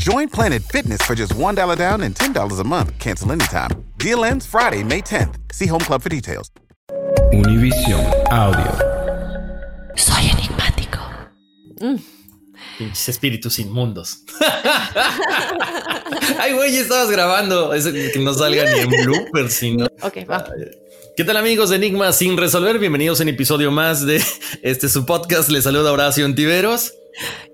Join Planet Fitness for just $1 down and $10 a month. Cancel anytime. Deal ends Friday, May 10th. See Home Club for details. Univision Audio. Soy enigmático. Pinches espíritus inmundos. Ay, güey, ya estabas grabando. Que no salga ni en bloopers, sino. Ok, va. ¿Qué tal amigos de Enigma sin resolver? Bienvenidos a un episodio más de este su podcast. Les saluda Horacio Antiveros.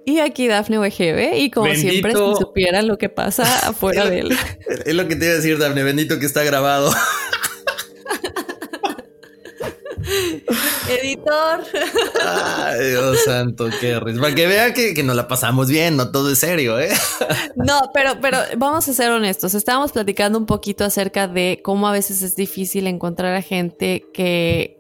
Y aquí Dafne WGB y como Bendito. siempre si supieran lo que pasa afuera de él. Es lo que te iba a decir, Dafne. Bendito que está grabado. Editor. Ay, Dios santo, qué risa. Para que vean que, que nos la pasamos bien, no todo es serio, ¿eh? No, pero, pero vamos a ser honestos. Estábamos platicando un poquito acerca de cómo a veces es difícil encontrar a gente que,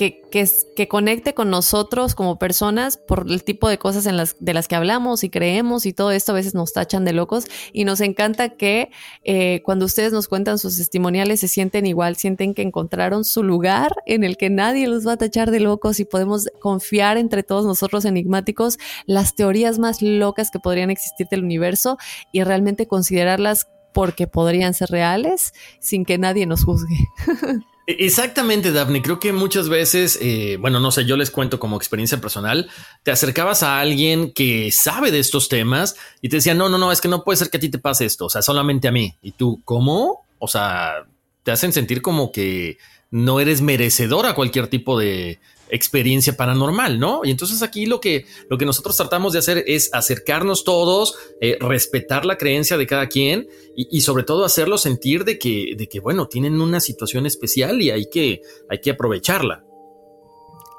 que, conecte con nosotros como personas por el tipo de cosas de las que hablamos y creemos y todo esto a veces nos tachan de locos y nos encanta que eh, cuando ustedes nos cuentan sus testimoniales se sienten igual, sienten que encontraron su lugar en el que nadie los va a tachar de locos y podemos confiar entre todos nosotros enigmáticos las teorías más locas que podrían existir del universo y realmente considerarlas porque podrían ser reales sin que nadie nos juzgue. Exactamente, Daphne. Creo que muchas veces, eh, bueno, no sé, yo les cuento como experiencia personal, te acercabas a alguien que sabe de estos temas y te decía, no, no, no, es que no puede ser que a ti te pase esto, o sea, solamente a mí. Y tú, ¿cómo? O sea, te hacen sentir como que no eres merecedor a cualquier tipo de experiencia paranormal, ¿no? Y entonces aquí lo que, lo que nosotros tratamos de hacer es acercarnos todos, eh, respetar la creencia de cada quien y, y sobre todo hacerlo sentir de que, de que, bueno, tienen una situación especial y hay que, hay que aprovecharla.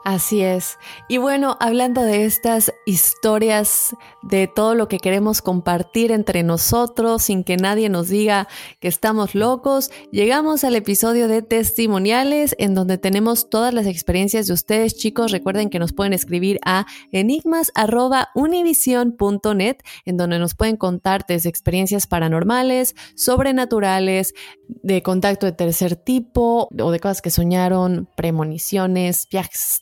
Así es. Y bueno, hablando de estas historias, de todo lo que queremos compartir entre nosotros sin que nadie nos diga que estamos locos, llegamos al episodio de testimoniales en donde tenemos todas las experiencias de ustedes, chicos. Recuerden que nos pueden escribir a enigmas.univision.net en donde nos pueden contar desde experiencias paranormales, sobrenaturales, de contacto de tercer tipo o de cosas que soñaron, premoniciones, viajes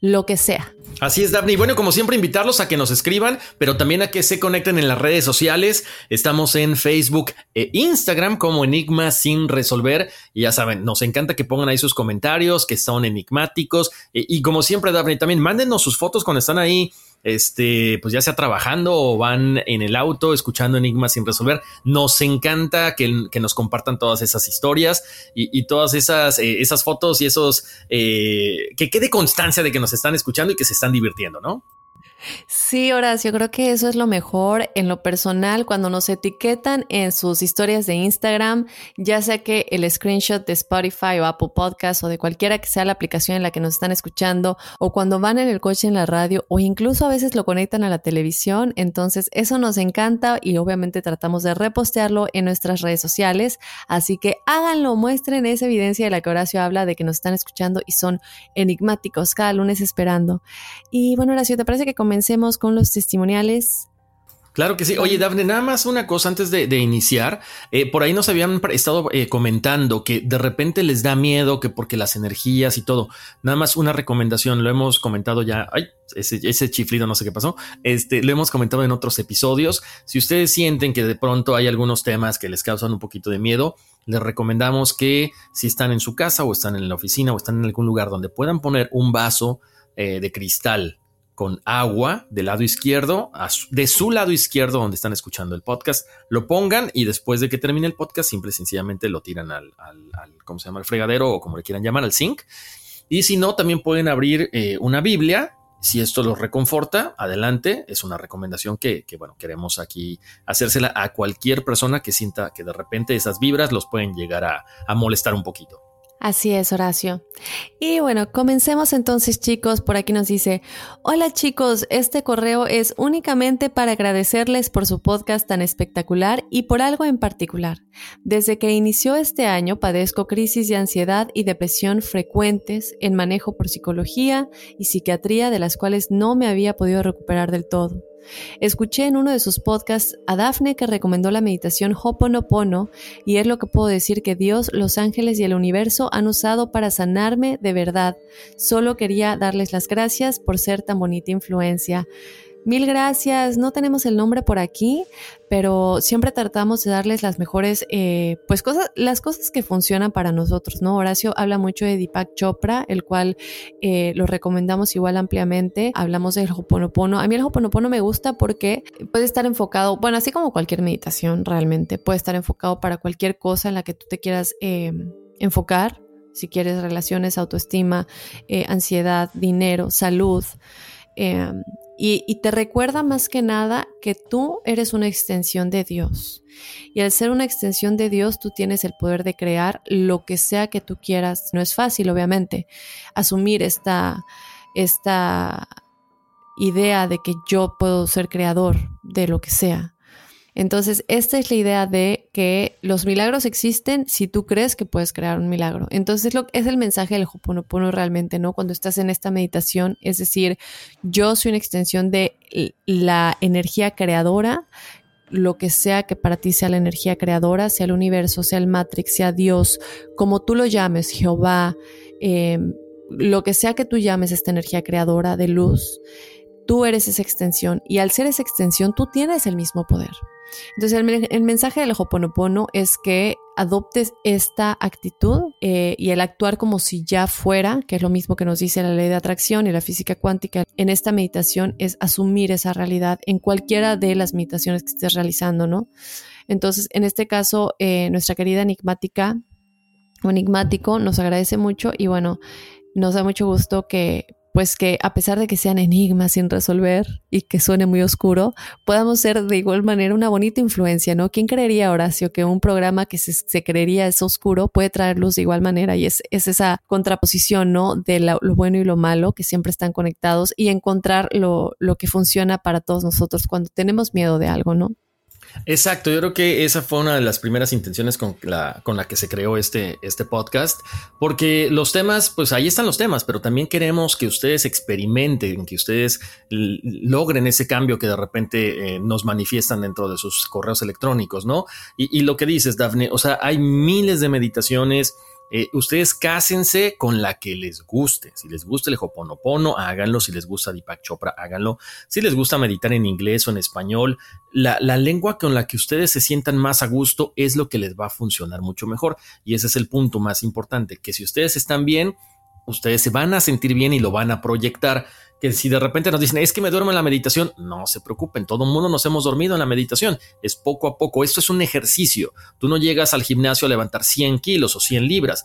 lo que sea. Así es, Daphne. Y bueno, como siempre, invitarlos a que nos escriban, pero también a que se conecten en las redes sociales. Estamos en Facebook e Instagram como Enigma sin resolver. Y ya saben, nos encanta que pongan ahí sus comentarios, que son enigmáticos. E- y como siempre, Daphne, también mándenos sus fotos cuando están ahí, este, pues ya sea trabajando o van en el auto escuchando Enigmas sin resolver. Nos encanta que, que nos compartan todas esas historias y, y todas esas, eh, esas fotos y esos, eh, que quede constancia de que nos están escuchando y que se están divirtiendo, ¿no? Sí, Horacio, creo que eso es lo mejor en lo personal cuando nos etiquetan en sus historias de Instagram, ya sea que el screenshot de Spotify o Apple Podcast o de cualquiera que sea la aplicación en la que nos están escuchando o cuando van en el coche en la radio o incluso a veces lo conectan a la televisión, entonces eso nos encanta y obviamente tratamos de repostearlo en nuestras redes sociales, así que háganlo, muestren esa evidencia de la que Horacio habla de que nos están escuchando y son enigmáticos cada lunes esperando. Y bueno, Horacio, ¿te parece que comencemos con los testimoniales. Claro que sí. Oye, Dafne, nada más una cosa antes de, iniciar. Eh, por ahí nos habían estado eh, comentando que de repente les da miedo, que porque las energías y todo. Nada más una recomendación, lo hemos comentado ya. Ay, ese, ese chiflido no sé qué pasó. Este, lo hemos comentado en otros episodios. Si ustedes sienten que de pronto hay algunos temas que les causan un poquito de miedo, les recomendamos que si están en su casa o están en la oficina o están en algún lugar donde puedan poner un vaso eh, de cristal con agua del lado izquierdo, de su lado izquierdo donde están escuchando el podcast, lo pongan y después de que termine el podcast, simple y sencillamente lo tiran al, ¿cómo se llama? El fregadero o como le quieran llamar, al zinc. Y si no, también pueden abrir eh, una Biblia. Si esto los reconforta, adelante. Es una recomendación que, bueno, queremos aquí hacérsela a cualquier persona que sienta que de repente esas vibras los pueden llegar a molestar un poquito. Así es, Horacio. Y bueno, comencemos entonces chicos. Por aquí nos dice, hola chicos, este correo es únicamente para agradecerles por su podcast tan espectacular y por algo en particular. Desde que inició este año padezco crisis de ansiedad y depresión frecuentes en manejo por psicología y psiquiatría de las cuales no me había podido recuperar del todo. Escuché en uno de sus podcasts a Daphne que recomendó la meditación Hoponopono y es lo que puedo decir que Dios, los ángeles y el universo han usado para sanarme de verdad. Solo quería darles las gracias por ser tan bonita influencia. Mil gracias. No tenemos el nombre por aquí, pero siempre tratamos de darles las mejores, eh, pues cosas, las cosas que funcionan para nosotros, ¿no? Horacio habla mucho de Deepak Chopra, el cual eh, lo recomendamos igual ampliamente. Hablamos del Hoponopono. A mí el Hoponopono me gusta porque puede estar enfocado, bueno, así como cualquier meditación realmente, puede estar enfocado para cualquier cosa en la que tú te quieras eh, enfocar. Si quieres relaciones, autoestima, ansiedad, dinero, salud. Y, te recuerda más que nada que tú eres una extensión de Dios. Y al ser una extensión de Dios, tú tienes el poder de crear lo que sea que tú quieras. No es fácil, obviamente, asumir esta, esta idea de que yo puedo ser creador de lo que sea. Entonces, esta es la idea de que los milagros existen si tú crees que puedes crear un milagro. Entonces, lo, es el mensaje del Hoponopono realmente, ¿no? Cuando estás en esta meditación, es decir, yo soy una extensión de la energía creadora, lo que sea que para ti sea la energía creadora, sea el universo, sea el Matrix, sea Dios, como tú lo llames, Jehová, em, lo que sea que tú llames esta energía creadora de luz, tú eres esa extensión y al ser esa extensión tú tienes el mismo poder. Entonces el, mensaje del Hoponopono es que adoptes esta actitud eh, y el actuar como si ya fuera, que es lo mismo que nos dice la ley de atracción y la física cuántica en esta meditación, es asumir esa realidad en cualquiera de las meditaciones que estés realizando, ¿no? Entonces, en este caso, eh, nuestra querida enigmática o enigmático nos agradece mucho y bueno, nos da mucho gusto que pues que a pesar de que sean enigmas sin resolver y que suene muy oscuro, podamos ser de igual manera una bonita influencia, ¿no? ¿Quién creería, Horacio, que un programa que se, creería es oscuro puede traer luz de igual manera? Y es, esa contraposición, ¿no? De lo, bueno y lo malo, que siempre están conectados, y encontrar lo, lo que funciona para todos nosotros cuando tenemos miedo de algo, ¿no? Exacto, yo creo que esa fue una de las primeras intenciones con la, con la que se creó este, este podcast, porque los temas, pues ahí están los temas, pero también queremos que ustedes experimenten, que ustedes logren ese cambio que de repente eh, nos manifiestan dentro de sus correos electrónicos, ¿no? Y, lo que dices, Dafne, o sea, hay miles de meditaciones eh, ustedes cásense con la que les guste. Si les gusta el Hoponopono, háganlo. Si les gusta Deepak Chopra, háganlo. Si les gusta meditar en inglés o en español, la, la lengua con la que ustedes se sientan más a gusto es lo que les va a funcionar mucho mejor. Y ese es el punto más importante, que si ustedes están bien, ustedes se van a sentir bien y lo van a proyectar que si de repente nos dicen, es que me duermo en la meditación, no se preocupen, todo el mundo nos hemos dormido en la meditación, es poco a poco, esto es un ejercicio, tú no llegas al gimnasio a levantar 100 kilos o 100 libras,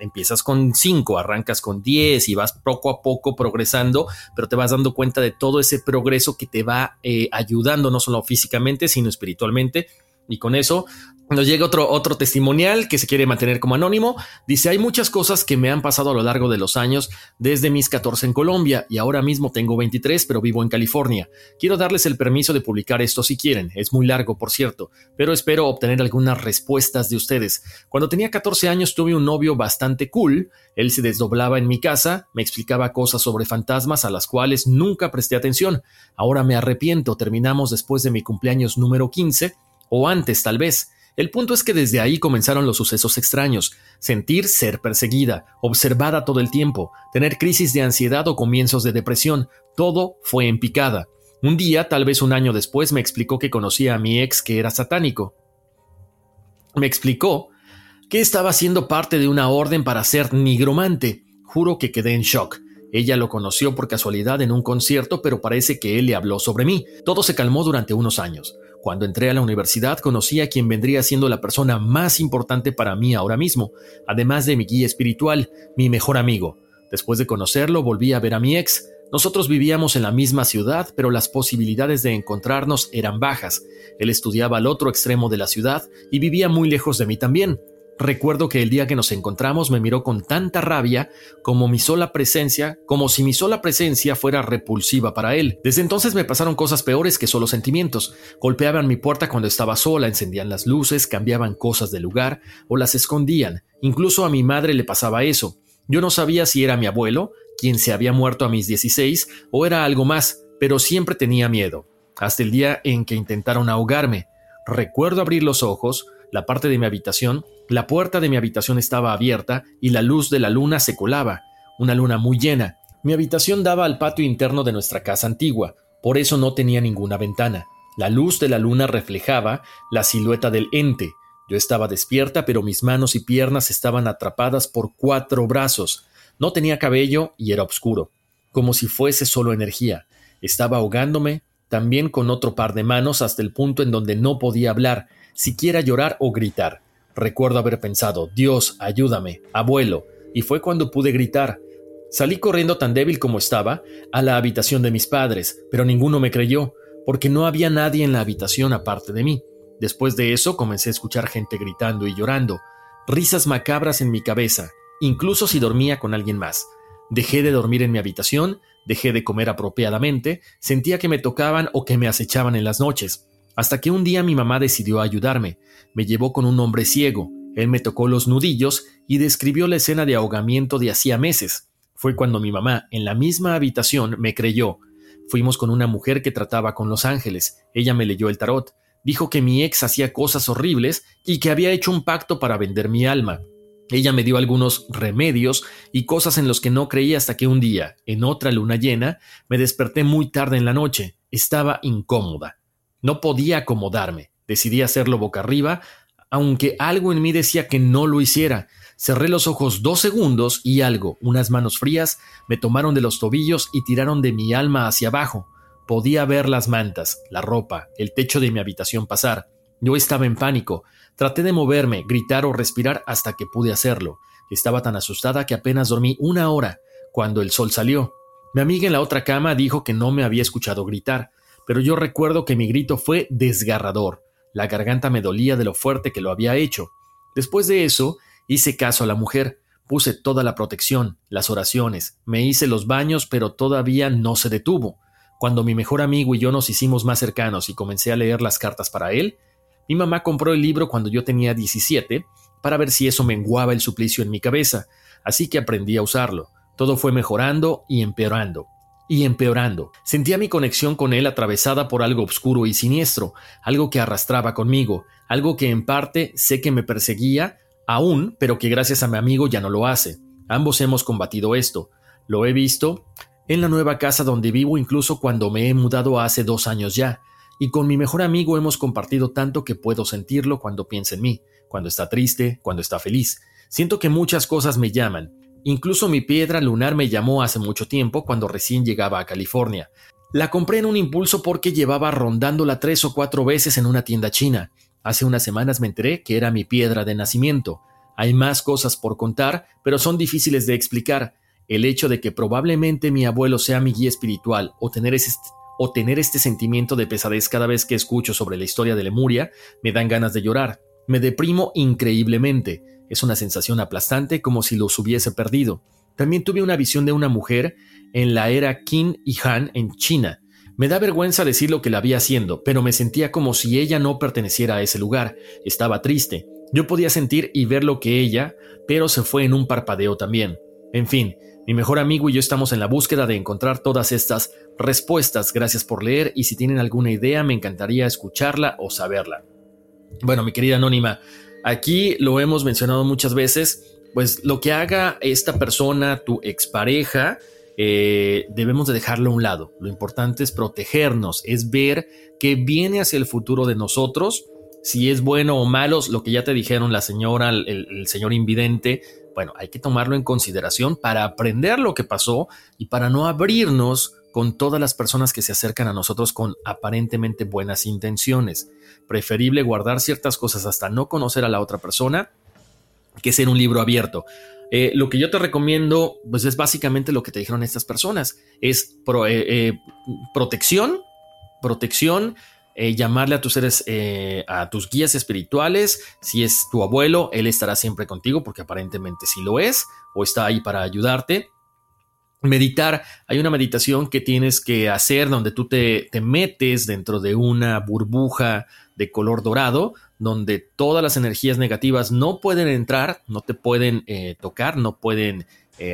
empiezas con 5, arrancas con 10 y vas poco a poco progresando, pero te vas dando cuenta de todo ese progreso que te va eh, ayudando no solo físicamente, sino espiritualmente y con eso nos llega otro, otro testimonial que se quiere mantener como anónimo. Dice, hay muchas cosas que me han pasado a lo largo de los años desde mis 14 en Colombia y ahora mismo tengo 23 pero vivo en California. Quiero darles el permiso de publicar esto si quieren. Es muy largo, por cierto, pero espero obtener algunas respuestas de ustedes. Cuando tenía 14 años tuve un novio bastante cool. Él se desdoblaba en mi casa, me explicaba cosas sobre fantasmas a las cuales nunca presté atención. Ahora me arrepiento, terminamos después de mi cumpleaños número 15 o antes tal vez. El punto es que desde ahí comenzaron los sucesos extraños, sentir ser perseguida, observada todo el tiempo, tener crisis de ansiedad o comienzos de depresión, todo fue en picada. Un día, tal vez un año después, me explicó que conocía a mi ex que era satánico. Me explicó que estaba siendo parte de una orden para ser nigromante. Juro que quedé en shock. Ella lo conoció por casualidad en un concierto, pero parece que él le habló sobre mí. Todo se calmó durante unos años. Cuando entré a la universidad conocí a quien vendría siendo la persona más importante para mí ahora mismo, además de mi guía espiritual, mi mejor amigo. Después de conocerlo volví a ver a mi ex. Nosotros vivíamos en la misma ciudad, pero las posibilidades de encontrarnos eran bajas. Él estudiaba al otro extremo de la ciudad y vivía muy lejos de mí también. Recuerdo que el día que nos encontramos me miró con tanta rabia como mi sola presencia, como si mi sola presencia fuera repulsiva para él. Desde entonces me pasaron cosas peores que solo sentimientos. Golpeaban mi puerta cuando estaba sola, encendían las luces, cambiaban cosas de lugar o las escondían. Incluso a mi madre le pasaba eso. Yo no sabía si era mi abuelo, quien se había muerto a mis 16, o era algo más, pero siempre tenía miedo. Hasta el día en que intentaron ahogarme. Recuerdo abrir los ojos, la parte de mi habitación, la puerta de mi habitación estaba abierta y la luz de la luna se colaba, una luna muy llena. Mi habitación daba al patio interno de nuestra casa antigua, por eso no tenía ninguna ventana. La luz de la luna reflejaba la silueta del ente. Yo estaba despierta, pero mis manos y piernas estaban atrapadas por cuatro brazos. No tenía cabello y era oscuro, como si fuese solo energía. Estaba ahogándome, también con otro par de manos hasta el punto en donde no podía hablar, siquiera llorar o gritar. Recuerdo haber pensado, Dios, ayúdame, abuelo, y fue cuando pude gritar. Salí corriendo tan débil como estaba a la habitación de mis padres, pero ninguno me creyó, porque no había nadie en la habitación aparte de mí. Después de eso comencé a escuchar gente gritando y llorando, risas macabras en mi cabeza, incluso si dormía con alguien más. Dejé de dormir en mi habitación, dejé de comer apropiadamente, sentía que me tocaban o que me acechaban en las noches. Hasta que un día mi mamá decidió ayudarme. Me llevó con un hombre ciego. Él me tocó los nudillos y describió la escena de ahogamiento de hacía meses. Fue cuando mi mamá, en la misma habitación, me creyó. Fuimos con una mujer que trataba con los ángeles. Ella me leyó el tarot. Dijo que mi ex hacía cosas horribles y que había hecho un pacto para vender mi alma. Ella me dio algunos remedios y cosas en los que no creía hasta que un día, en otra luna llena, me desperté muy tarde en la noche. Estaba incómoda. No podía acomodarme. Decidí hacerlo boca arriba, aunque algo en mí decía que no lo hiciera. Cerré los ojos dos segundos y algo, unas manos frías, me tomaron de los tobillos y tiraron de mi alma hacia abajo. Podía ver las mantas, la ropa, el techo de mi habitación pasar. Yo estaba en pánico. Traté de moverme, gritar o respirar hasta que pude hacerlo. Estaba tan asustada que apenas dormí una hora, cuando el sol salió. Mi amiga en la otra cama dijo que no me había escuchado gritar pero yo recuerdo que mi grito fue desgarrador. La garganta me dolía de lo fuerte que lo había hecho. Después de eso, hice caso a la mujer, puse toda la protección, las oraciones, me hice los baños, pero todavía no se detuvo. Cuando mi mejor amigo y yo nos hicimos más cercanos y comencé a leer las cartas para él, mi mamá compró el libro cuando yo tenía 17 para ver si eso menguaba el suplicio en mi cabeza, así que aprendí a usarlo. Todo fue mejorando y empeorando y empeorando. Sentía mi conexión con él atravesada por algo oscuro y siniestro, algo que arrastraba conmigo, algo que en parte sé que me perseguía aún, pero que gracias a mi amigo ya no lo hace. Ambos hemos combatido esto. Lo he visto en la nueva casa donde vivo incluso cuando me he mudado hace dos años ya, y con mi mejor amigo hemos compartido tanto que puedo sentirlo cuando piensa en mí, cuando está triste, cuando está feliz. Siento que muchas cosas me llaman, Incluso mi piedra lunar me llamó hace mucho tiempo cuando recién llegaba a California. La compré en un impulso porque llevaba rondándola tres o cuatro veces en una tienda china. Hace unas semanas me enteré que era mi piedra de nacimiento. Hay más cosas por contar, pero son difíciles de explicar. El hecho de que probablemente mi abuelo sea mi guía espiritual o tener, este sentimiento de pesadez cada vez que escucho sobre la historia de Lemuria me dan ganas de llorar. Me deprimo increíblemente. Es una sensación aplastante como si los hubiese perdido. También tuve una visión de una mujer en la era Qin y Han en China. Me da vergüenza decir lo que la vi haciendo, pero me sentía como si ella no perteneciera a ese lugar. Estaba triste. Yo podía sentir y ver lo que ella, pero se fue en un parpadeo también. En fin, mi mejor amigo y yo estamos en la búsqueda de encontrar todas estas respuestas. Gracias por leer y si tienen alguna idea me encantaría escucharla o saberla. Bueno, mi querida anónima, aquí lo hemos mencionado muchas veces, pues lo que haga esta persona, tu expareja, eh, debemos de dejarlo a un lado. Lo importante es protegernos, es ver qué viene hacia el futuro de nosotros si es bueno o malo, lo que ya te dijeron la señora, el, señor invidente, bueno, hay que tomarlo en consideración para aprender lo que pasó y para no abrirnos con todas las personas que se acercan a nosotros con aparentemente buenas intenciones. Preferible guardar ciertas cosas hasta no conocer a la otra persona que ser un libro abierto. Eh, lo que yo te recomiendo, pues es básicamente lo que te dijeron estas personas, es eh, eh, protección, protección, llamarle a tus seres, a tus guías espirituales. Si es tu abuelo, él estará siempre contigo porque aparentemente sí lo es o está ahí para ayudarte. Meditar, hay una meditación que tienes que hacer donde tú te, metes dentro de una burbuja de color dorado, donde todas las energías negativas no pueden entrar, no te pueden eh, tocar, no pueden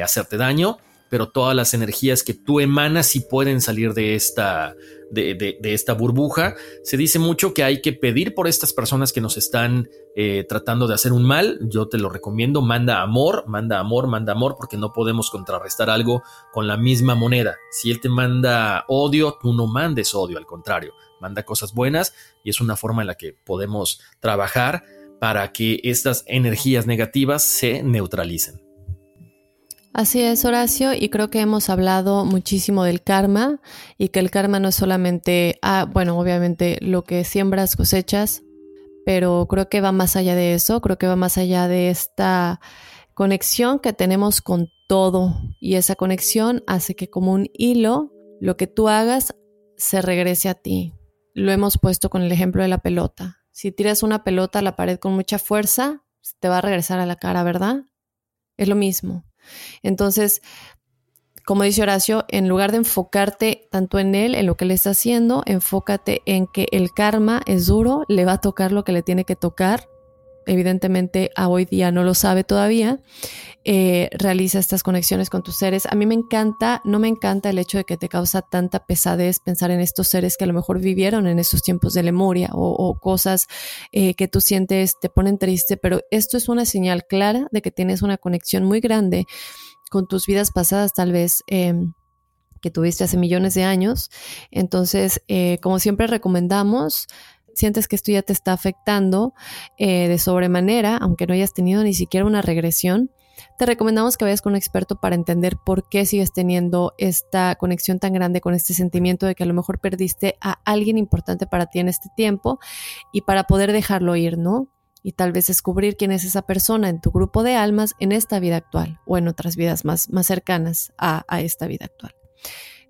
hacerte daño, pero todas las energías que tú emanas sí pueden salir de esta, de, esta burbuja. Se dice mucho que hay que pedir por estas personas que nos están eh, tratando de hacer un mal. Yo te lo recomiendo, manda amor, manda amor, manda amor, porque no podemos contrarrestar algo con la misma moneda. Si él te manda odio, tú no mandes odio, al contrario, manda cosas buenas y es una forma en la que podemos trabajar para que estas energías negativas se neutralicen. Así es, Horacio, y creo que hemos hablado muchísimo del karma y que el karma no es solamente, ah, bueno, obviamente lo que siembras cosechas, pero creo que va más allá de eso, creo que va más allá de esta conexión que tenemos con todo y esa conexión hace que como un hilo, lo que tú hagas se regrese a ti. Lo hemos puesto con el ejemplo de la pelota. Si tiras una pelota a la pared con mucha fuerza, te va a regresar a la cara, ¿verdad? Es lo mismo. Entonces, como dice Horacio, en lugar de enfocarte tanto en él, en lo que le está haciendo, enfócate en que el karma es duro, le va a tocar lo que le tiene que tocar. Evidentemente, a hoy día no lo sabe todavía. Eh, realiza estas conexiones con tus seres. A mí me encanta, no me encanta el hecho de que te causa tanta pesadez pensar en estos seres que a lo mejor vivieron en esos tiempos de Lemuria o, cosas eh, que tú sientes te ponen triste, pero esto es una señal clara de que tienes una conexión muy grande con tus vidas pasadas, tal vez. Em, que tuviste hace millones de años. Entonces, eh, como siempre recomendamos, sientes que esto ya te está afectando de sobremanera, aunque no hayas tenido ni siquiera una regresión, te recomendamos que vayas con un experto para entender por qué sigues teniendo esta conexión tan grande con este sentimiento de que a lo mejor perdiste a alguien importante para ti en este tiempo y para poder dejarlo ir, ¿no? Y tal vez descubrir quién es esa persona en tu grupo de almas en esta vida actual o en otras vidas más, más cercanas a, a esta vida actual.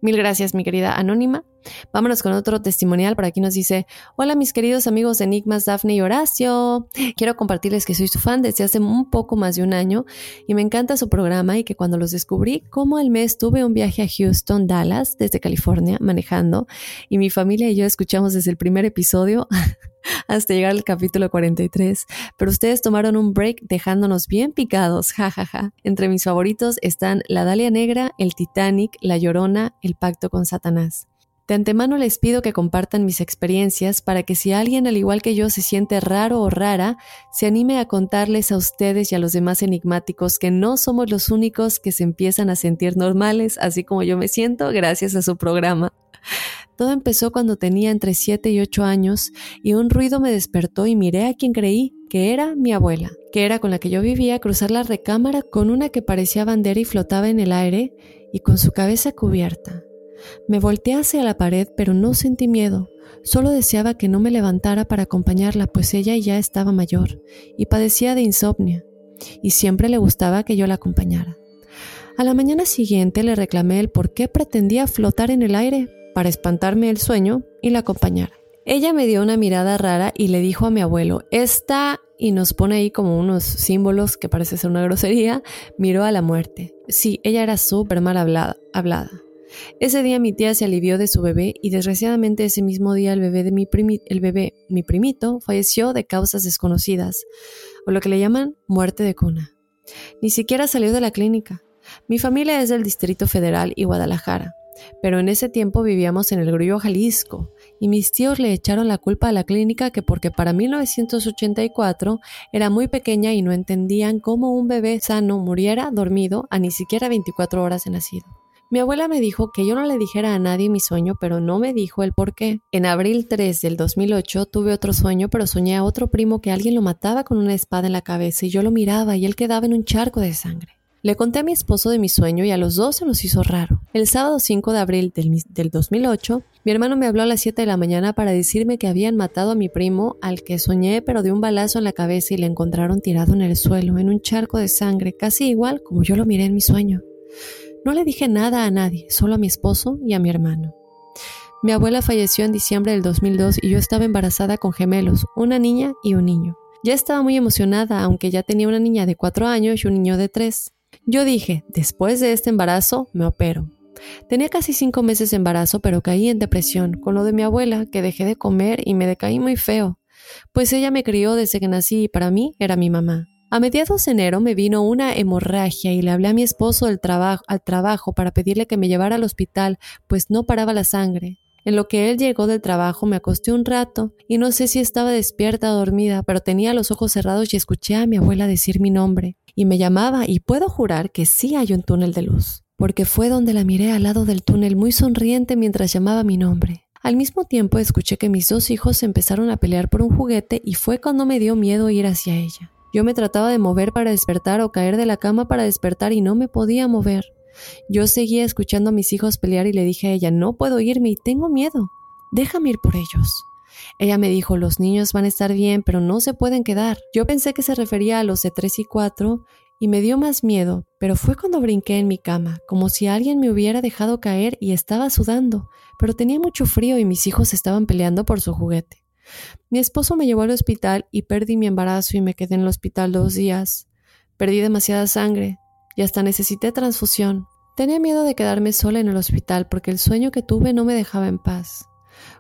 Mil gracias, mi querida Anónima. Vámonos con otro testimonial. Por aquí nos dice: Hola, mis queridos amigos de Enigmas, Dafne y Horacio. Quiero compartirles que soy su fan desde hace un poco más de un año y me encanta su programa y que cuando los descubrí, como al mes tuve un viaje a Houston, Dallas, desde California, manejando y mi familia y yo escuchamos desde el primer episodio hasta llegar al capítulo 43, pero ustedes tomaron un break dejándonos bien picados, jajaja. Entre mis favoritos están La Dalia Negra, El Titanic, La Llorona, El Pacto con Satanás. De antemano les pido que compartan mis experiencias para que si alguien al igual que yo se siente raro o rara, se anime a contarles a ustedes y a los demás enigmáticos que no somos los únicos que se empiezan a sentir normales, así como yo me siento gracias a su programa. Todo empezó cuando tenía entre 7 y 8 años y un ruido me despertó y miré a quien creí, que era mi abuela, que era con la que yo vivía, cruzar la recámara con una que parecía bandera y flotaba en el aire y con su cabeza cubierta. Me volteé hacia la pared, pero no sentí miedo. Solo deseaba que no me levantara para acompañarla, pues ella ya estaba mayor y padecía de insomnio, y siempre le gustaba que yo la acompañara. A la mañana siguiente le reclamé el por qué pretendía flotar en el aire para espantarme el sueño y la acompañara. Ella me dio una mirada rara y le dijo a mi abuelo, esta, y nos pone ahí como unos símbolos que parece ser una grosería, miró a la muerte. Sí, ella era súper mal hablada, hablada. Ese día mi tía se alivió de su bebé y desgraciadamente ese mismo día el bebé de mi, el bebé, mi primito, falleció de causas desconocidas, o lo que le llaman muerte de cuna. Ni siquiera salió de la clínica. Mi familia es del Distrito Federal y Guadalajara, pero en ese tiempo vivíamos en el Grullo, Jalisco, y mis tíos le echaron la culpa a la clínica que porque para 1984 era muy pequeña y no entendían cómo un bebé sano muriera dormido a ni siquiera 24 horas de nacido. Mi abuela me dijo que yo no le dijera a nadie mi sueño, pero no me dijo el por qué. En abril 3 del 2008 tuve otro sueño, pero soñé a otro primo que alguien lo mataba con una espada en la cabeza y yo lo miraba y él quedaba en un charco de sangre. Le conté a mi esposo de mi sueño y a los dos se nos hizo raro. El sábado 5 de abril del, del 2008, mi hermano me habló a las 7 de la mañana para decirme que habían matado a mi primo, al que soñé, pero de un balazo en la cabeza y le encontraron tirado en el suelo, en un charco de sangre, casi igual como yo lo miré en mi sueño. No le dije nada a nadie, solo a mi esposo y a mi hermano. Mi abuela falleció en diciembre del 2002 y yo estaba embarazada con gemelos, una niña y un niño. Ya estaba muy emocionada, aunque ya tenía una niña de cuatro años y un niño de tres. Yo dije, después de este embarazo, me opero. Tenía casi cinco meses de embarazo, pero caí en depresión con lo de mi abuela, que dejé de comer y me decaí muy feo, pues ella me crió desde que nací y para mí era mi mamá. A mediados de enero me vino una hemorragia y le hablé a mi esposo al trabajo para pedirle que me llevara al hospital, pues no paraba la sangre. En lo que él llegó del trabajo me acosté un rato y no sé si estaba despierta o dormida, pero tenía los ojos cerrados y escuché a mi abuela decir mi nombre. Y me llamaba y puedo jurar que sí hay un túnel de luz, porque fue donde la miré al lado del túnel muy sonriente mientras llamaba mi nombre. Al mismo tiempo escuché que mis dos hijos empezaron a pelear por un juguete y fue cuando me dio miedo ir hacia ella. Yo me trataba de mover para despertar o caer de la cama para despertar y no me podía mover. Yo seguía escuchando a mis hijos pelear y le dije a ella, no puedo irme y tengo miedo. Déjame ir por ellos. Ella me dijo, los niños van a estar bien, pero no se pueden quedar. Yo pensé que se refería a los de tres y cuatro y me dio más miedo, pero fue cuando brinqué en mi cama, como si alguien me hubiera dejado caer y estaba sudando, pero tenía mucho frío y mis hijos estaban peleando por su juguete. Mi esposo me llevó al hospital y perdí mi embarazo y me quedé en el hospital dos días. Perdí demasiada sangre y hasta necesité transfusión. Tenía miedo de quedarme sola en el hospital porque el sueño que tuve no me dejaba en paz.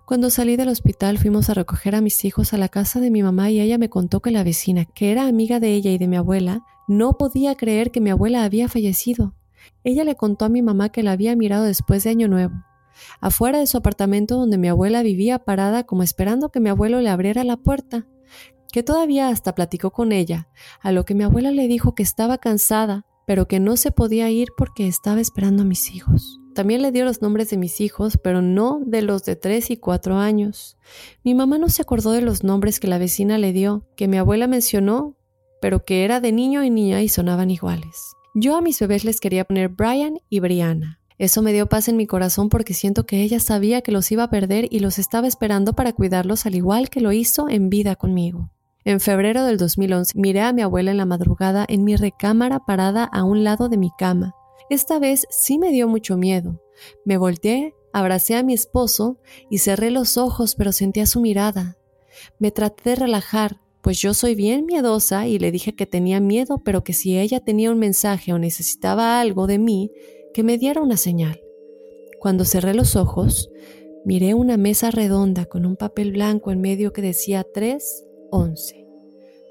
Cuando salí del hospital fuimos a recoger a mis hijos a la casa de mi mamá y ella me contó que la vecina, que era amiga de ella y de mi abuela, no podía creer que mi abuela había fallecido. Ella le contó a mi mamá que la había mirado después de Año Nuevo afuera de su apartamento donde mi abuela vivía parada como esperando que mi abuelo le abriera la puerta, que todavía hasta platicó con ella, a lo que mi abuela le dijo que estaba cansada, pero que no se podía ir porque estaba esperando a mis hijos. También le dio los nombres de mis hijos, pero no de los de tres y cuatro años. Mi mamá no se acordó de los nombres que la vecina le dio, que mi abuela mencionó, pero que era de niño y niña y sonaban iguales. Yo a mis bebés les quería poner Brian y Brianna. Eso me dio paz en mi corazón porque siento que ella sabía que los iba a perder y los estaba esperando para cuidarlos al igual que lo hizo en vida conmigo. En febrero del 2011 miré a mi abuela en la madrugada en mi recámara parada a un lado de mi cama. Esta vez sí me dio mucho miedo. Me volteé, abracé a mi esposo y cerré los ojos pero sentía su mirada. Me traté de relajar, pues yo soy bien miedosa y le dije que tenía miedo pero que si ella tenía un mensaje o necesitaba algo de mí, que me diera una señal. Cuando cerré los ojos, miré una mesa redonda con un papel blanco en medio que decía 311.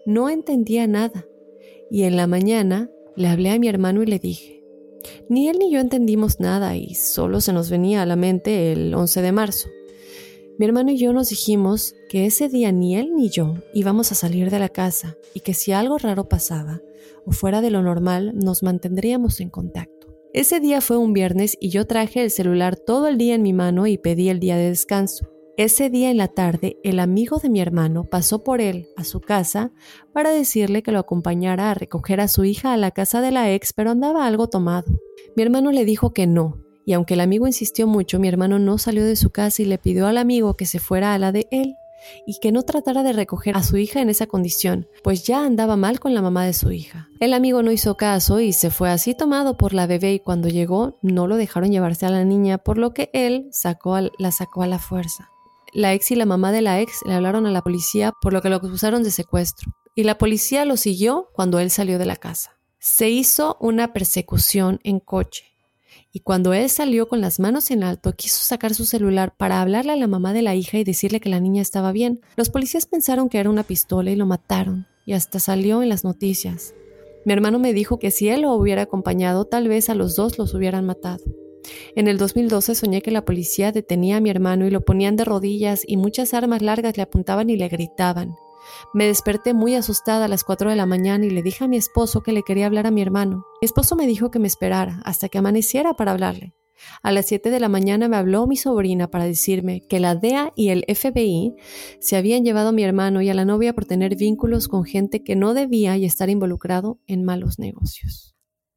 No entendía nada y en la mañana le hablé a mi hermano y le dije, ni él ni yo entendimos nada y solo se nos venía a la mente el 11 de marzo. Mi hermano y yo nos dijimos que ese día ni él ni yo íbamos a salir de la casa y que si algo raro pasaba o fuera de lo normal nos mantendríamos en contacto. Ese día fue un viernes y yo traje el celular todo el día en mi mano y pedí el día de descanso. Ese día en la tarde, el amigo de mi hermano pasó por él a su casa para decirle que lo acompañara a recoger a su hija a la casa de la ex, pero andaba algo tomado. Mi hermano le dijo que no, y aunque el amigo insistió mucho, mi hermano no salió de su casa y le pidió al amigo que se fuera a la de él y que no tratara de recoger a su hija en esa condición, pues ya andaba mal con la mamá de su hija. El amigo no hizo caso y se fue así tomado por la bebé y cuando llegó no lo dejaron llevarse a la niña, por lo que él sacó la sacó a la fuerza. La ex y la mamá de la ex le hablaron a la policía por lo que lo acusaron de secuestro y la policía lo siguió cuando él salió de la casa. Se hizo una persecución en coche y cuando él salió con las manos en alto, quiso sacar su celular para hablarle a la mamá de la hija y decirle que la niña estaba bien. Los policías pensaron que era una pistola y lo mataron, y hasta salió en las noticias. Mi hermano me dijo que si él lo hubiera acompañado, tal vez a los dos los hubieran matado. En el 2012 soñé que la policía detenía a mi hermano y lo ponían de rodillas y muchas armas largas le apuntaban y le gritaban. Me desperté muy asustada a las 4 de la mañana y le dije a mi esposo que le quería hablar a mi hermano. Mi esposo me dijo que me esperara hasta que amaneciera para hablarle. A las 7 de la mañana me habló mi sobrina para decirme que la DEA y el FBI se habían llevado a mi hermano y a la novia por tener vínculos con gente que no debía y estar involucrado en malos negocios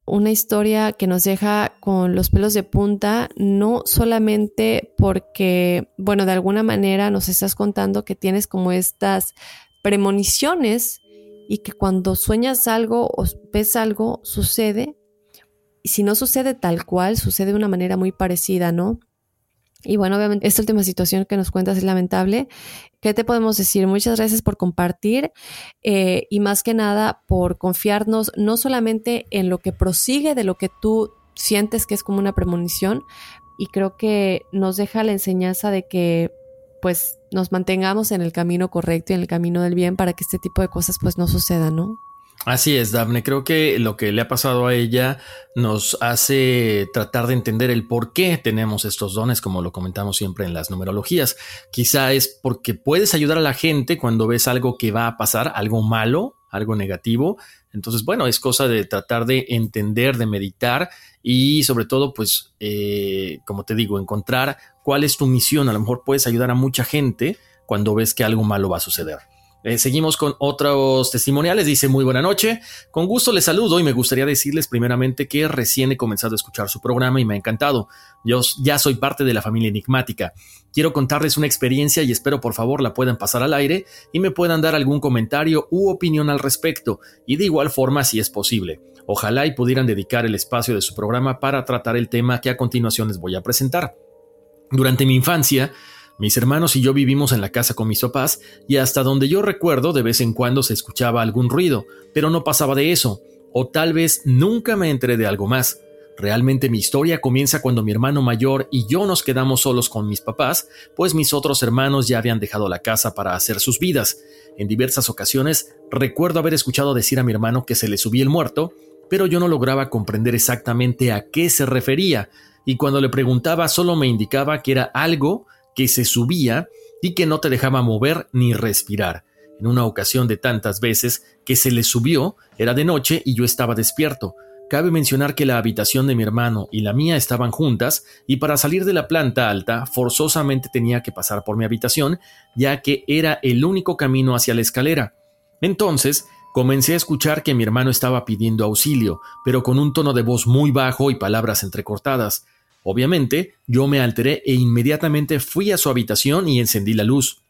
una historia que nos deja con los pelos de punta, no solamente porque, bueno, de alguna manera nos estás contando que tienes como estas premoniciones y que cuando sueñas algo o ves algo, sucede. Y si no sucede tal cual, sucede de una manera muy parecida, ¿no? Y bueno, obviamente esta última situación que nos cuentas es lamentable. ¿Qué te podemos decir? Muchas gracias por compartir eh, y más que nada por confiarnos no solamente en lo que prosigue de lo que tú sientes que es como una premonición y creo que nos deja la enseñanza de que pues nos mantengamos en el camino correcto y en el camino del bien para que este tipo de cosas pues no sucedan, ¿no? Así es, Daphne. Creo que lo que le ha pasado a ella nos hace tratar de entender el por qué tenemos estos dones, como lo comentamos siempre en las numerologías. Quizá es porque puedes ayudar a la gente cuando ves algo que va a pasar, algo malo, algo negativo. Entonces, bueno, es cosa de tratar de entender, de meditar y sobre todo, pues, eh, como te digo, encontrar cuál es tu misión. A lo mejor puedes ayudar a mucha gente cuando ves que algo malo va a suceder. Eh, seguimos con otros testimoniales. Dice muy buena noche. Con gusto les saludo y me gustaría decirles primeramente que recién he comenzado a escuchar su programa y me ha encantado. Yo ya soy parte de la familia enigmática. Quiero contarles una experiencia y espero por favor la puedan pasar al aire y me puedan dar algún comentario u opinión al respecto y de igual forma si es posible. Ojalá y pudieran dedicar el espacio de su programa para tratar el tema que a continuación les voy a presentar. Durante mi infancia, mis hermanos y yo vivimos en la casa con mis papás y hasta donde yo recuerdo de vez en cuando se escuchaba algún ruido, pero no pasaba de eso, o tal vez nunca me enteré de algo más. Realmente mi historia comienza cuando mi hermano mayor y yo nos quedamos solos con mis papás, pues mis otros hermanos ya habían dejado la casa para hacer sus vidas. En diversas ocasiones recuerdo haber escuchado decir a mi hermano que se le subía el muerto, pero yo no lograba comprender exactamente a qué se refería, y cuando le preguntaba solo me indicaba que era algo que se subía y que no te dejaba mover ni respirar. En una ocasión de tantas veces que se le subió, era de noche y yo estaba despierto. Cabe mencionar que la habitación de mi hermano y la mía estaban juntas y para salir de la planta alta forzosamente tenía que pasar por mi habitación, ya que era el único camino hacia la escalera. Entonces, comencé a escuchar que mi hermano estaba pidiendo auxilio, pero con un tono de voz muy bajo y palabras entrecortadas. Obviamente, yo me alteré e inmediatamente fui a su habitación y encendí la luz.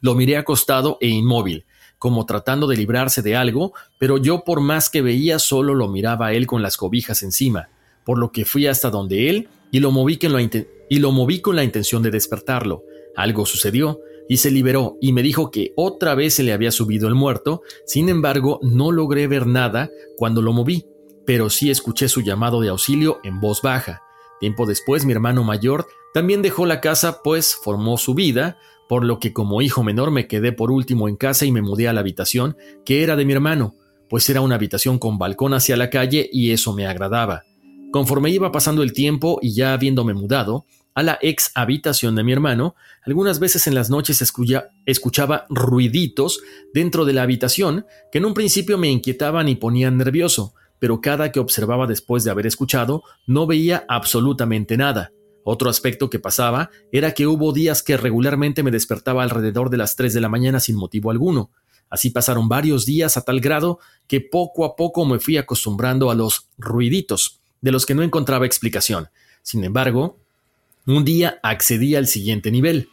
Lo miré acostado e inmóvil, como tratando de librarse de algo, pero yo por más que veía solo lo miraba a él con las cobijas encima, por lo que fui hasta donde él y lo moví con la, y lo moví con la intención de despertarlo. Algo sucedió, y se liberó y me dijo que otra vez se le había subido el muerto, sin embargo no logré ver nada cuando lo moví, pero sí escuché su llamado de auxilio en voz baja. Tiempo después mi hermano mayor también dejó la casa pues formó su vida, por lo que como hijo menor me quedé por último en casa y me mudé a la habitación que era de mi hermano, pues era una habitación con balcón hacia la calle y eso me agradaba. Conforme iba pasando el tiempo y ya habiéndome mudado a la ex habitación de mi hermano, algunas veces en las noches escuchaba ruiditos dentro de la habitación que en un principio me inquietaban y ponían nervioso, pero cada que observaba después de haber escuchado no veía absolutamente nada. Otro aspecto que pasaba era que hubo días que regularmente me despertaba alrededor de las 3 de la mañana sin motivo alguno. Así pasaron varios días a tal grado que poco a poco me fui acostumbrando a los ruiditos, de los que no encontraba explicación. Sin embargo, un día accedí al siguiente nivel.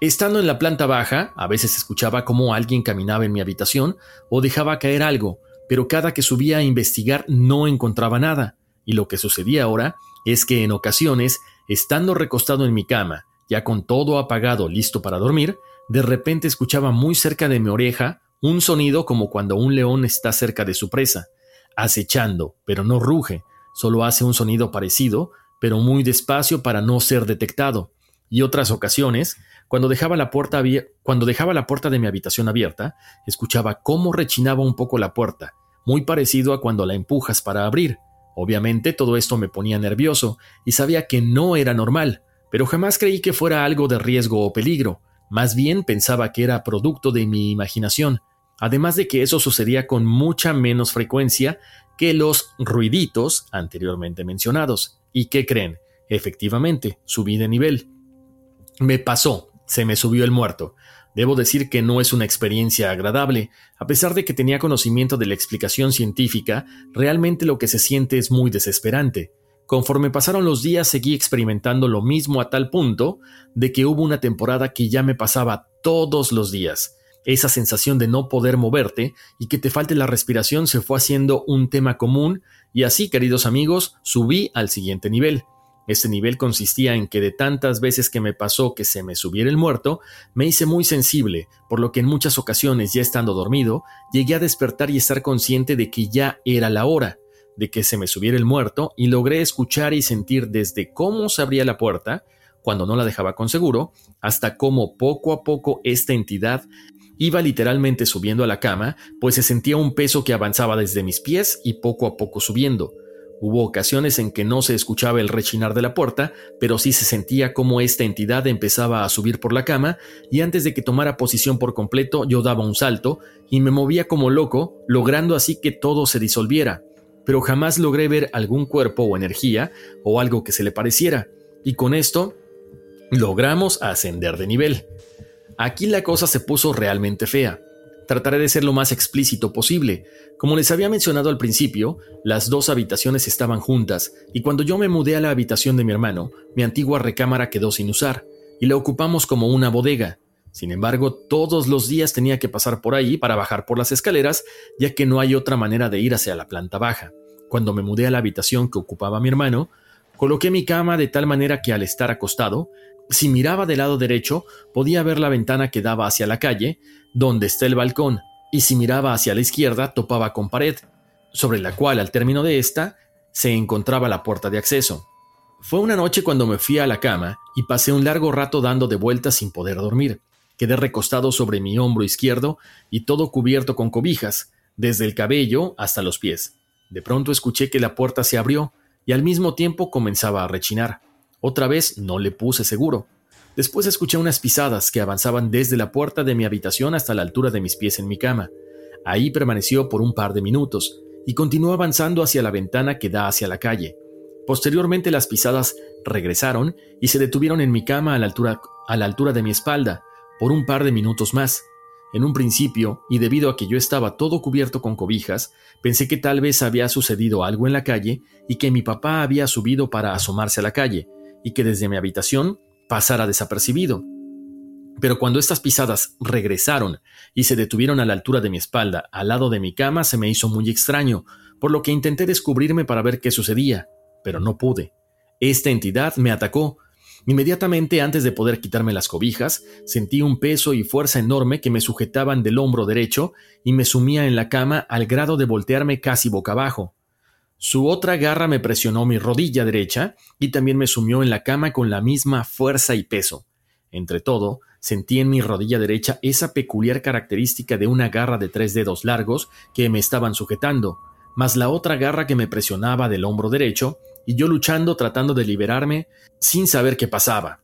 Estando en la planta baja, a veces escuchaba cómo alguien caminaba en mi habitación o dejaba caer algo, pero cada que subía a investigar no encontraba nada. Y lo que sucedía ahora es que en ocasiones, estando recostado en mi cama, ya con todo apagado listo para dormir, de repente escuchaba muy cerca de mi oreja un sonido como cuando un león está cerca de su presa, acechando, pero no ruge, solo hace un sonido parecido, pero muy despacio para no ser detectado. Y otras ocasiones, cuando dejaba la puerta, cuando dejaba la puerta de mi habitación abierta, escuchaba cómo rechinaba un poco la puerta, muy parecido a cuando la empujas para abrir. Obviamente todo esto me ponía nervioso y sabía que no era normal, pero jamás creí que fuera algo de riesgo o peligro. Más bien pensaba que era producto de mi imaginación, además de que eso sucedía con mucha menos frecuencia que los ruiditos anteriormente mencionados. ¿Y qué creen? Efectivamente, subí de nivel. Me pasó, se me subió el muerto. Debo decir que no es una experiencia agradable. A pesar de que tenía conocimiento de la explicación científica, realmente lo que se siente es muy desesperante. Conforme pasaron los días seguí experimentando lo mismo a tal punto de que hubo una temporada que ya me pasaba todos los días. Esa sensación de no poder moverte y que te falte la respiración se fue haciendo un tema común y así, queridos amigos, subí al siguiente nivel. Este nivel consistía en que de tantas veces que me pasó que se me subiera el muerto, me hice muy sensible, por lo que en muchas ocasiones, ya estando dormido, llegué a despertar y estar consciente de que ya era la hora, de que se me subiera el muerto, y logré escuchar y sentir desde cómo se abría la puerta, cuando no la dejaba con seguro, hasta cómo poco a poco esta entidad iba literalmente subiendo a la cama, pues se sentía un peso que avanzaba desde mis pies y poco a poco subiendo. Hubo ocasiones en que no se escuchaba el rechinar de la puerta, pero sí se sentía como esta entidad empezaba a subir por la cama, y antes de que tomara posición por completo yo daba un salto y me movía como loco, logrando así que todo se disolviera. Pero jamás logré ver algún cuerpo o energía o algo que se le pareciera, y con esto logramos ascender de nivel. Aquí la cosa se puso realmente fea. Trataré de ser lo más explícito posible. Como les había mencionado al principio, las dos habitaciones estaban juntas, y cuando yo me mudé a la habitación de mi hermano, mi antigua recámara quedó sin usar, y la ocupamos como una bodega. Sin embargo, todos los días tenía que pasar por ahí para bajar por las escaleras, ya que no hay otra manera de ir hacia la planta baja. Cuando me mudé a la habitación que ocupaba mi hermano, coloqué mi cama de tal manera que al estar acostado, si miraba del lado derecho, podía ver la ventana que daba hacia la calle, donde está el balcón, y si miraba hacia la izquierda, topaba con pared, sobre la cual al término de esta se encontraba la puerta de acceso. Fue una noche cuando me fui a la cama y pasé un largo rato dando de vueltas sin poder dormir. Quedé recostado sobre mi hombro izquierdo y todo cubierto con cobijas, desde el cabello hasta los pies. De pronto escuché que la puerta se abrió y al mismo tiempo comenzaba a rechinar. Otra vez no le puse seguro. Después escuché unas pisadas que avanzaban desde la puerta de mi habitación hasta la altura de mis pies en mi cama. Ahí permaneció por un par de minutos y continuó avanzando hacia la ventana que da hacia la calle. Posteriormente las pisadas regresaron y se detuvieron en mi cama a la altura, a la altura de mi espalda por un par de minutos más. En un principio, y debido a que yo estaba todo cubierto con cobijas, pensé que tal vez había sucedido algo en la calle y que mi papá había subido para asomarse a la calle, y que desde mi habitación pasara desapercibido. Pero cuando estas pisadas regresaron y se detuvieron a la altura de mi espalda, al lado de mi cama, se me hizo muy extraño, por lo que intenté descubrirme para ver qué sucedía, pero no pude. Esta entidad me atacó. Inmediatamente antes de poder quitarme las cobijas, sentí un peso y fuerza enorme que me sujetaban del hombro derecho y me sumía en la cama al grado de voltearme casi boca abajo. Su otra garra me presionó mi rodilla derecha y también me sumió en la cama con la misma fuerza y peso. Entre todo, sentí en mi rodilla derecha esa peculiar característica de una garra de tres dedos largos que me estaban sujetando, más la otra garra que me presionaba del hombro derecho, y yo luchando tratando de liberarme sin saber qué pasaba.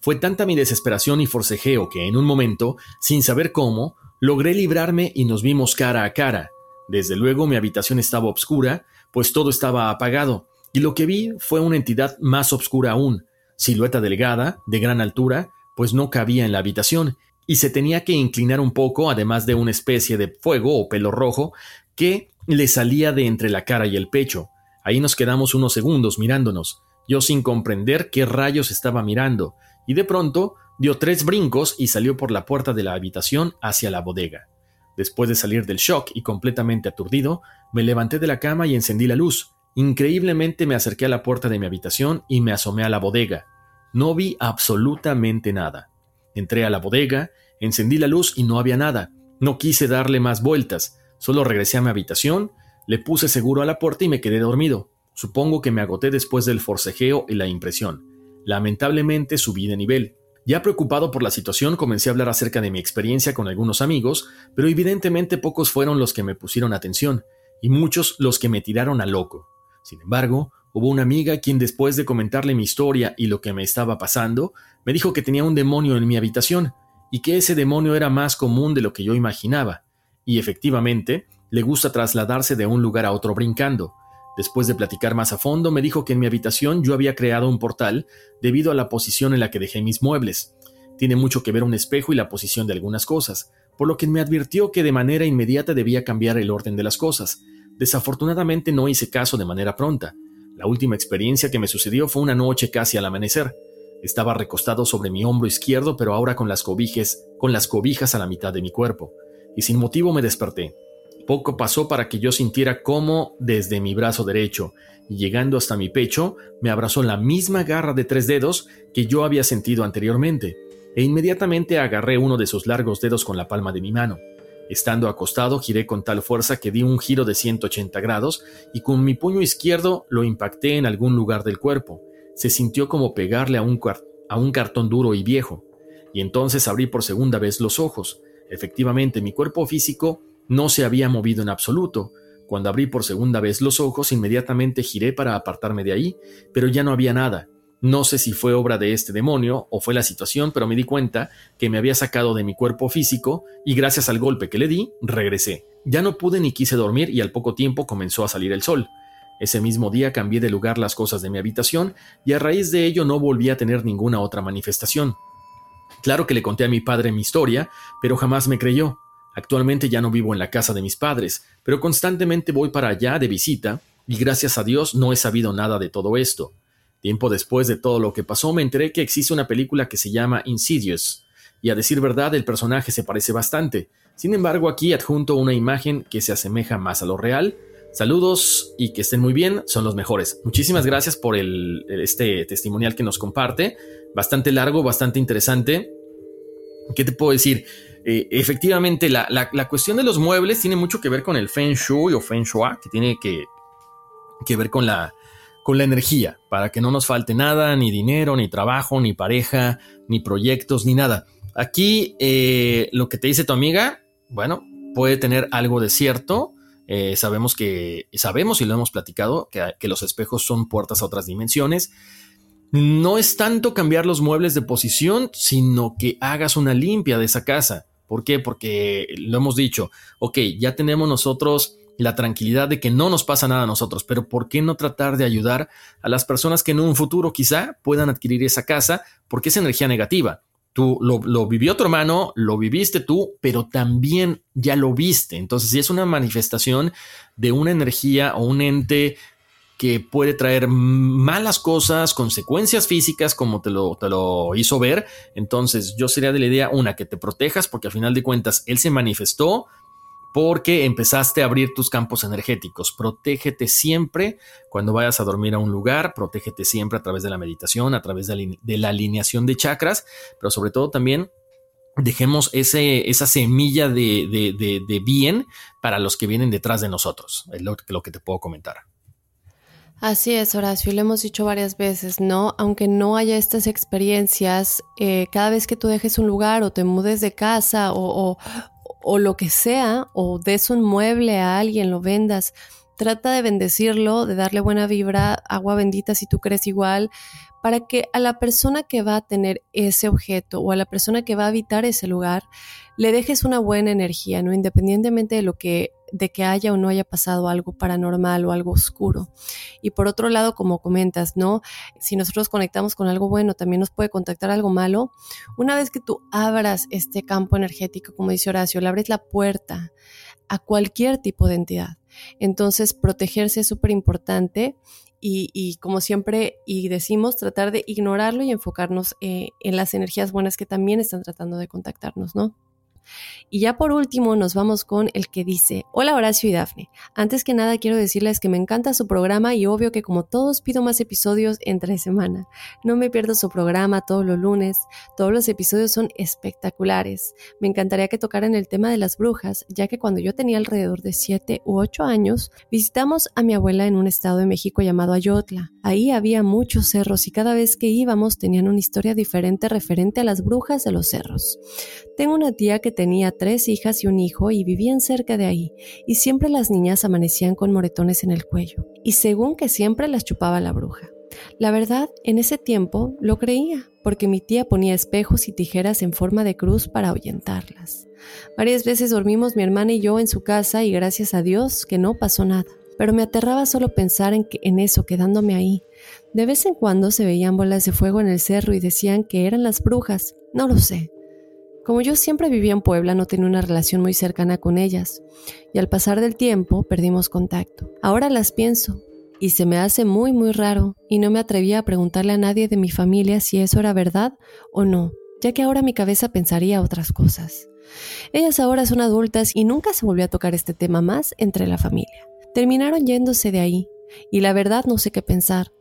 Fue tanta mi desesperación y forcejeo que en un momento, sin saber cómo, logré librarme y nos vimos cara a cara. Desde luego mi habitación estaba oscura, pues todo estaba apagado, y lo que vi fue una entidad más oscura aún. silueta delgada, de gran altura, pues no cabía en la habitación, y se tenía que inclinar un poco, además de una especie de fuego o pelo rojo que le salía de entre la cara y el pecho. Ahí nos quedamos unos segundos mirándonos, yo sin comprender qué rayos estaba mirando, y de pronto dio tres brincos y salió por la puerta de la habitación hacia la bodega. Después de salir del shock y completamente aturdido, me levanté de la cama y encendí la luz. Increíblemente me acerqué a la puerta de mi habitación y me asomé a la bodega. No vi absolutamente nada. Entré a la bodega, encendí la luz y no había nada. No quise darle más vueltas, solo regresé a mi habitación, le puse seguro a la puerta y me quedé dormido. Supongo que me agoté después del forcejeo y la impresión. Lamentablemente subí de nivel. Ya preocupado por la situación, comencé a hablar acerca de mi experiencia con algunos amigos, pero evidentemente pocos fueron los que me pusieron atención, y muchos los que me tiraron a loco. Sin embargo, hubo una amiga quien después de comentarle mi historia y lo que me estaba pasando, me dijo que tenía un demonio en mi habitación, y que ese demonio era más común de lo que yo imaginaba, y efectivamente, le gusta trasladarse de un lugar a otro brincando. Después de platicar más a fondo, me dijo que en mi habitación yo había creado un portal debido a la posición en la que dejé mis muebles. Tiene mucho que ver un espejo y la posición de algunas cosas, por lo que me advirtió que de manera inmediata debía cambiar el orden de las cosas. Desafortunadamente no hice caso de manera pronta. La última experiencia que me sucedió fue una noche casi al amanecer. Estaba recostado sobre mi hombro izquierdo, pero ahora con las cobijas, con las cobijas a la mitad de mi cuerpo, y sin motivo me desperté. Poco pasó para que yo sintiera cómo, desde mi brazo derecho y llegando hasta mi pecho, me abrazó la misma garra de tres dedos que yo había sentido anteriormente, e inmediatamente agarré uno de sus largos dedos con la palma de mi mano. Estando acostado, giré con tal fuerza que di un giro de 180 grados y con mi puño izquierdo lo impacté en algún lugar del cuerpo. Se sintió como pegarle a un, a un cartón duro y viejo. Y entonces abrí por segunda vez los ojos. Efectivamente, mi cuerpo físico no se había movido en absoluto. Cuando abrí por segunda vez los ojos, inmediatamente giré para apartarme de ahí, pero ya no había nada. No sé si fue obra de este demonio o fue la situación, pero me di cuenta que me había sacado de mi cuerpo físico y gracias al golpe que le di, regresé. Ya no pude ni quise dormir y al poco tiempo comenzó a salir el sol. Ese mismo día cambié de lugar las cosas de mi habitación y a raíz de ello no volví a tener ninguna otra manifestación. Claro que le conté a mi padre mi historia, pero jamás me creyó. Actualmente ya no vivo en la casa de mis padres, pero constantemente voy para allá de visita y gracias a Dios no he sabido nada de todo esto. Tiempo después de todo lo que pasó me enteré que existe una película que se llama Insidious, y a decir verdad el personaje se parece bastante. Sin embargo aquí adjunto una imagen que se asemeja más a lo real. Saludos y que estén muy bien, son los mejores. Muchísimas gracias por este testimonial que nos comparte. Bastante largo, bastante interesante. ¿Qué te puedo decir? Eh, efectivamente, la, cuestión de los muebles tiene mucho que ver con el Feng Shui o Feng Shui, que tiene que, que ver con la, con la energía, para que no nos falte nada, ni dinero, ni trabajo, ni pareja, ni proyectos, ni nada. Aquí eh, lo que te dice tu amiga, bueno, puede tener algo de cierto. Eh, sabemos que, sabemos y lo hemos platicado, que, que los espejos son puertas a otras dimensiones no es tanto cambiar los muebles de posición, sino que hagas una limpia de esa casa. ¿Por qué? Porque lo hemos dicho, ok, ya tenemos nosotros la tranquilidad de que no nos pasa nada a nosotros, pero ¿por qué no tratar de ayudar a las personas que en un futuro quizá puedan adquirir esa casa porque es energía negativa? Tú lo, lo, vivió tu hermano, lo viviste tú, pero también ya lo viste. Entonces, si es una manifestación de una energía o un ente que puede traer malas cosas, consecuencias físicas, como te lo, te lo hizo ver. Entonces, yo sería de la idea, una, que te protejas, porque al final de cuentas, él se manifestó porque empezaste a abrir tus campos energéticos. Protégete siempre cuando vayas a dormir a un lugar, protégete siempre a través de la meditación, a través de la, alineación de chakras, pero sobre todo también dejemos ese, esa semilla de, bien para los que vienen detrás de nosotros. Es lo que te puedo comentar. Así es, Horacio, lo hemos dicho varias veces, ¿no? Aunque no haya estas experiencias, eh, cada vez que tú dejes un lugar o te mudes de casa o, o, o lo que sea, o des un mueble a alguien, lo vendas, trata de bendecirlo, de darle buena vibra, agua bendita si tú crees igual, para que a la persona que va a tener ese objeto o a la persona que va a habitar ese lugar le dejes una buena energía, ¿no? Independientemente de lo que de que haya o no haya pasado algo paranormal o algo oscuro. Y por otro lado, como comentas, ¿no? Si nosotros conectamos con algo bueno, también nos puede contactar algo malo. Una vez que tú abras este campo energético, como dice Horacio, le abres la puerta a cualquier tipo de entidad. Entonces, protegerse es súper importante y, como siempre y decimos, tratar de ignorarlo y enfocarnos eh, en las energías buenas que también están tratando de contactarnos, ¿no? Y ya por último nos vamos con el que dice, hola Horacio y Dafne, antes que nada quiero decirles que me encanta su programa y obvio que como todos pido más episodios entre semana. No me pierdo su programa todos los lunes, todos los episodios son espectaculares. Me encantaría que tocaran el tema de las brujas, ya que cuando yo tenía alrededor de 7 u 8 años, visitamos a mi abuela en un estado de México llamado Ayotla. Ahí había muchos cerros y cada vez que íbamos tenían una historia diferente referente a las brujas de los cerros. Tengo una tía que tenía tres hijas y un hijo y vivían cerca de ahí, y siempre las niñas amanecían con moretones en el cuello, y según que siempre las chupaba la bruja. La verdad, en ese tiempo lo creía, porque mi tía ponía espejos y tijeras en forma de cruz para ahuyentarlas. Varias veces dormimos mi hermana y yo en su casa y gracias a Dios que no pasó nada, pero me aterraba solo pensar en, en eso, quedándome ahí. De vez en cuando se veían bolas de fuego en el cerro y decían que eran las brujas, no lo sé, como yo siempre vivía en Puebla, no tenía una relación muy cercana con ellas, y al pasar del tiempo perdimos contacto. Ahora las pienso, y se me hace muy muy raro, y no me atrevía a preguntarle a nadie de mi familia si eso era verdad o no, ya que ahora mi cabeza pensaría otras cosas. Ellas ahora son adultas y nunca se volvió a tocar este tema más entre la familia. Terminaron yéndose de ahí, y la verdad no sé qué pensar,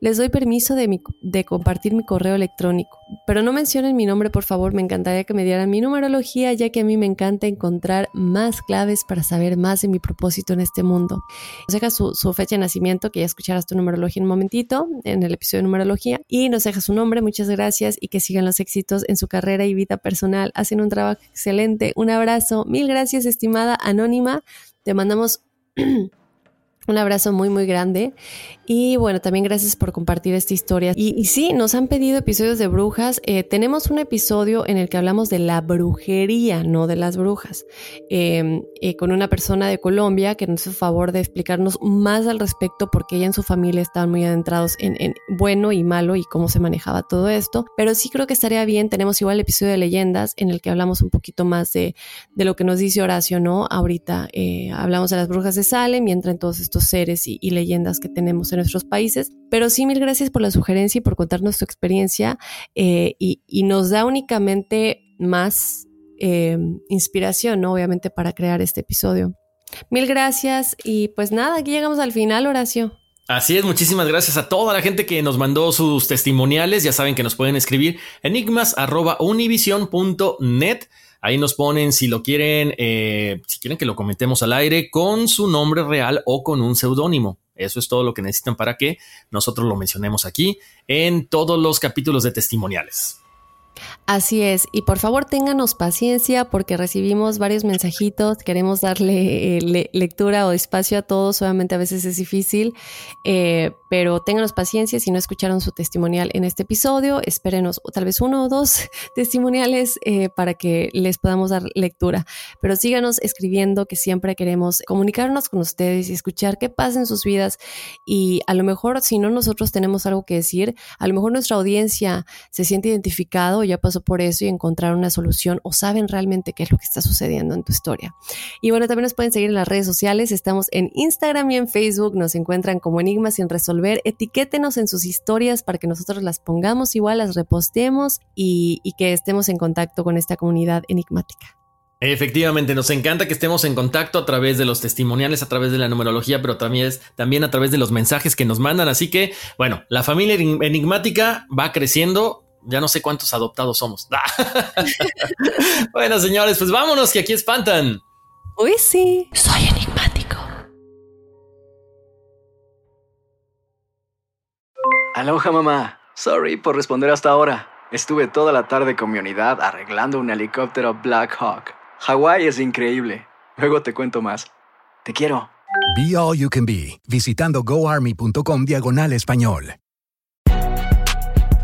les doy permiso de, compartir mi correo electrónico, pero no mencionen mi nombre, por favor. Me encantaría que me dieran mi numerología, ya que a mí me encanta encontrar más claves para saber más de mi propósito en este mundo. Nos deja su, fecha de nacimiento, que ya escucharás tu numerología en un momentito, en el episodio de numerología, y nos deja su nombre. Muchas gracias y que sigan los éxitos en su carrera y vida personal. Hacen un trabajo excelente. Un abrazo. Mil gracias, estimada Anónima. Te mandamos Un abrazo muy, muy grande. Y bueno, también gracias por compartir esta historia. Y, sí, nos han pedido episodios de brujas. Eh, tenemos un episodio en el que hablamos de la brujería, no de las brujas, em, eh, con una persona de Colombia que nos hizo favor de explicarnos más al respecto porque ella en su familia estaban muy adentrados en, bueno y malo y cómo se manejaba todo esto. Pero sí creo que estaría bien. Tenemos igual el episodio de leyendas en el que hablamos un poquito más de, de lo que nos dice Horacio, ¿no? Ahorita eh, hablamos de las brujas de Salem y entran todos seres y, leyendas que tenemos en nuestros países. Pero sí, mil gracias por la sugerencia y por contarnos tu experiencia eh, y, nos da únicamente más eh, inspiración, obviamente, para crear este episodio. Mil gracias y pues nada, aquí llegamos al final, Horacio. Así es, muchísimas gracias a toda la gente que nos mandó sus testimoniales. Ya saben que nos pueden escribir enigmas.univision.net. Ahí nos ponen si lo quieren, eh, si quieren que lo comentemos al aire con su nombre real o con un seudónimo. Eso es todo lo que necesitan para que nosotros lo mencionemos aquí en todos los capítulos de testimoniales. Así es, y por favor ténganos paciencia porque recibimos varios mensajitos, queremos darle eh, lectura o espacio a todos, obviamente a veces es difícil, eh, pero ténganos paciencia si no escucharon su testimonial en este episodio, espérenos tal vez uno o dos testimoniales eh, para que les podamos dar lectura, pero síganos escribiendo que siempre queremos comunicarnos con ustedes y escuchar qué pasa en sus vidas. Y a lo mejor si no nosotros tenemos algo que decir, a lo mejor nuestra audiencia se siente identificado, ya pasó por eso y encontrar una solución o saben realmente qué es lo que está sucediendo en tu historia. Y bueno, también nos pueden seguir en las redes sociales, estamos en Instagram y en Facebook, nos encuentran como Enigmas sin resolver, etiquétenos en sus historias para que nosotros las pongamos igual, las repostemos y, y que estemos en contacto con esta comunidad enigmática. Efectivamente, nos encanta que estemos en contacto a través de los testimoniales, a través de la numerología, pero también, también a través de los mensajes que nos mandan. Así que, bueno, la familia enigmática va creciendo ya no sé cuántos adoptados somos. bueno, señores, pues vámonos, que aquí espantan. Uy, sí. Soy enigmático. Aloha, mamá. Sorry por responder hasta ahora. Estuve toda la tarde con mi unidad arreglando un helicóptero Black Hawk. Hawái es increíble. Luego te cuento más. Te quiero. Be All You Can Be, visitando goarmy.com diagonal español.